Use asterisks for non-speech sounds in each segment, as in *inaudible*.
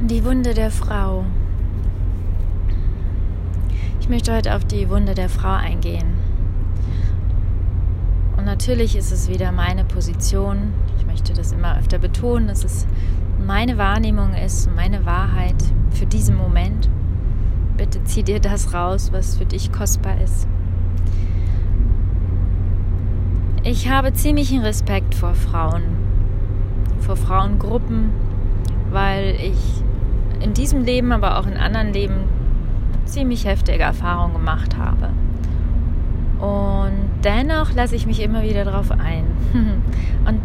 Die Wunde der Frau. Ich möchte heute auf die Wunde der Frau eingehen. Und natürlich ist es wieder meine Position. Ich möchte das immer öfter betonen, dass es meine Wahrnehmung ist, meine Wahrheit für diesen Moment. Bitte zieh dir das raus, was für dich kostbar ist. Ich habe ziemlichen Respekt vor Frauen, vor Frauengruppen, weil ich in diesem Leben, aber auch in anderen Leben ziemlich heftige Erfahrungen gemacht habe. Und dennoch lasse ich mich immer wieder darauf ein. *laughs* Und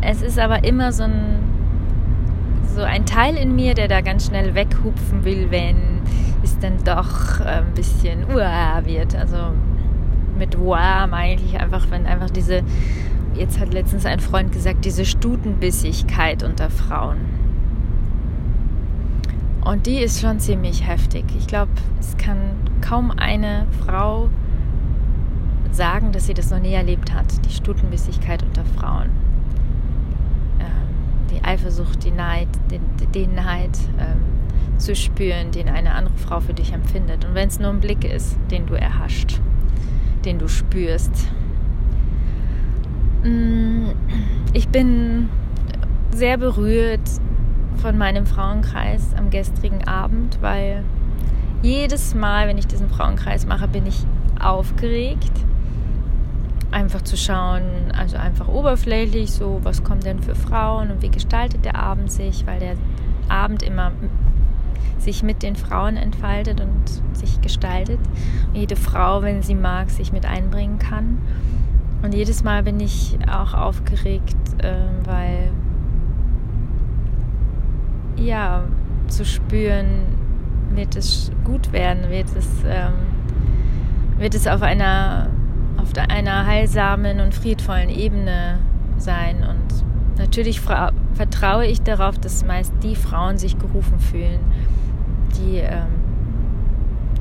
es ist aber immer so ein, so ein Teil in mir, der da ganz schnell weghupfen will, wenn es dann doch ein bisschen uah wird. Also mit uah meine ich einfach, wenn einfach diese, jetzt hat letztens ein Freund gesagt, diese Stutenbissigkeit unter Frauen und die ist schon ziemlich heftig. Ich glaube, es kann kaum eine Frau sagen, dass sie das noch nie erlebt hat. Die Stutenbissigkeit unter Frauen. Ähm, die Eifersucht, die Neid, den, den Neid ähm, zu spüren, den eine andere Frau für dich empfindet. Und wenn es nur ein Blick ist, den du erhascht, den du spürst. Mm, ich bin sehr berührt von meinem Frauenkreis am gestrigen Abend, weil jedes Mal, wenn ich diesen Frauenkreis mache, bin ich aufgeregt. Einfach zu schauen, also einfach oberflächlich, so was kommen denn für Frauen und wie gestaltet der Abend sich, weil der Abend immer sich mit den Frauen entfaltet und sich gestaltet. Und jede Frau, wenn sie mag, sich mit einbringen kann. Und jedes Mal bin ich auch aufgeregt, äh, weil ja, zu spüren, wird es gut werden, wird es, ähm, wird es auf einer, auf einer heilsamen und friedvollen Ebene sein. Und natürlich vertraue ich darauf, dass meist die Frauen sich gerufen fühlen, die, ähm,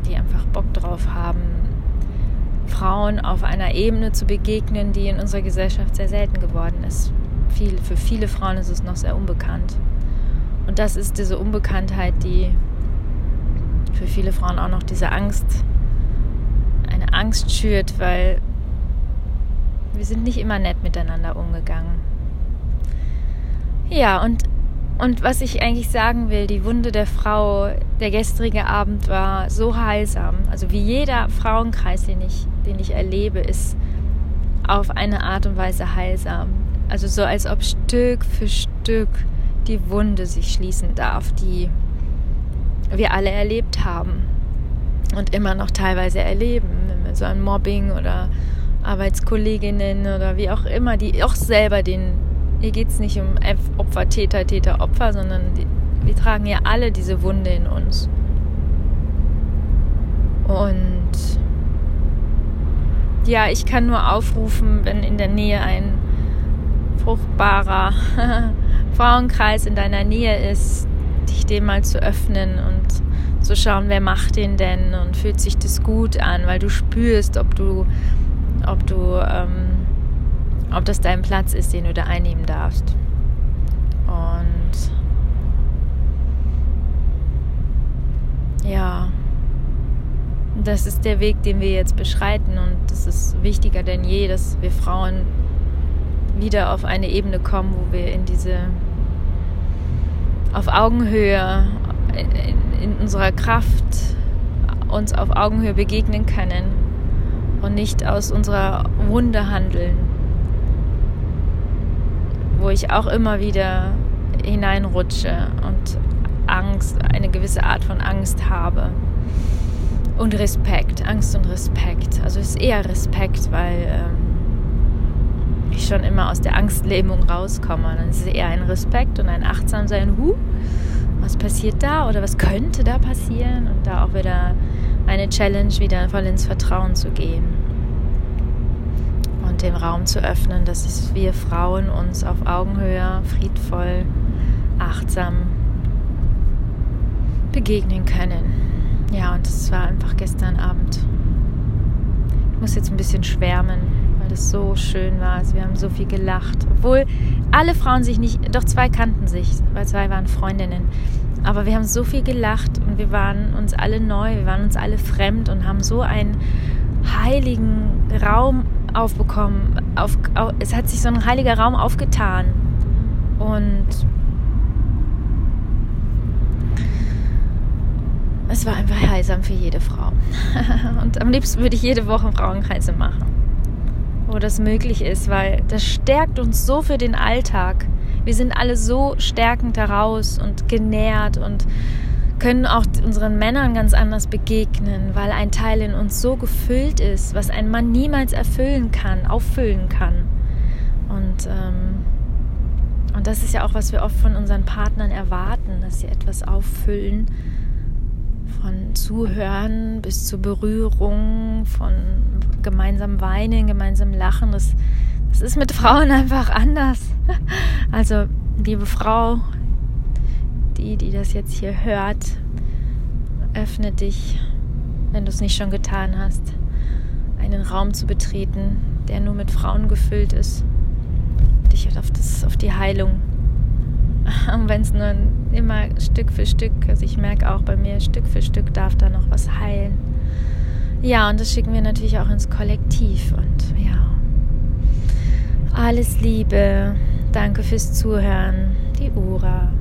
die einfach Bock drauf haben, Frauen auf einer Ebene zu begegnen, die in unserer Gesellschaft sehr selten geworden ist. Viele, für viele Frauen ist es noch sehr unbekannt. Und das ist diese Unbekanntheit, die für viele Frauen auch noch diese Angst, eine Angst schürt, weil wir sind nicht immer nett miteinander umgegangen. Ja, und, und was ich eigentlich sagen will, die Wunde der Frau, der gestrige Abend war so heilsam. Also wie jeder Frauenkreis, den ich, den ich erlebe, ist auf eine Art und Weise heilsam. Also so als ob Stück für Stück die Wunde sich schließen darf, die wir alle erlebt haben und immer noch teilweise erleben. Wenn wir so ein Mobbing oder Arbeitskolleginnen oder wie auch immer, die auch selber den, hier geht es nicht um Opfer, Täter, Täter, Opfer, sondern die, wir tragen ja alle diese Wunde in uns. Und ja, ich kann nur aufrufen, wenn in der Nähe ein fruchtbarer *laughs* Frauenkreis in deiner Nähe ist, dich dem mal zu öffnen und zu schauen, wer macht den denn und fühlt sich das gut an, weil du spürst, ob du, ob du, ähm, ob das dein Platz ist, den du da einnehmen darfst. Und ja, das ist der Weg, den wir jetzt beschreiten und es ist wichtiger denn je, dass wir Frauen wieder auf eine Ebene kommen, wo wir in diese auf Augenhöhe in, in unserer Kraft uns auf Augenhöhe begegnen können und nicht aus unserer Wunde handeln, wo ich auch immer wieder hineinrutsche und Angst, eine gewisse Art von Angst habe. Und Respekt, Angst und Respekt. Also es ist eher Respekt, weil ähm, ich schon immer aus der Angstlähmung rauskomme. Dann ist es eher ein Respekt und ein Achtsamsein. Huh, was passiert da oder was könnte da passieren? Und da auch wieder eine Challenge, wieder voll ins Vertrauen zu gehen. Und den Raum zu öffnen, dass wir Frauen uns auf Augenhöhe, friedvoll, achtsam begegnen können. Ja, und das war einfach gestern Abend. Ich muss jetzt ein bisschen schwärmen es so schön war. Also wir haben so viel gelacht. Obwohl alle Frauen sich nicht, doch zwei kannten sich, weil zwei waren Freundinnen. Aber wir haben so viel gelacht und wir waren uns alle neu, wir waren uns alle fremd und haben so einen heiligen Raum aufbekommen. Auf, auf, es hat sich so ein heiliger Raum aufgetan. Und es war einfach heilsam für jede Frau. *laughs* und am liebsten würde ich jede Woche Frauenkreise machen, wo das möglich ist, weil das stärkt uns so für den Alltag. Wir sind alle so stärkend daraus und genährt und können auch unseren Männern ganz anders begegnen, weil ein Teil in uns so gefüllt ist, was ein Mann niemals erfüllen kann, auffüllen kann. Und, ähm, und das ist ja auch, was wir oft von unseren Partnern erwarten, dass sie etwas auffüllen. Von Zuhören bis zur Berührung, von gemeinsam weinen, gemeinsam lachen. Das, das ist mit Frauen *laughs* einfach anders. Also, liebe Frau, die, die das jetzt hier hört, öffne dich, wenn du es nicht schon getan hast, einen Raum zu betreten, der nur mit Frauen gefüllt ist. Dich auf, das, auf die Heilung. Und wenn es nur immer Stück für Stück, also ich merke auch bei mir, Stück für Stück darf da noch was heilen. Ja, und das schicken wir natürlich auch ins Kollektiv. Und ja, alles Liebe. Danke fürs Zuhören. Die Ura.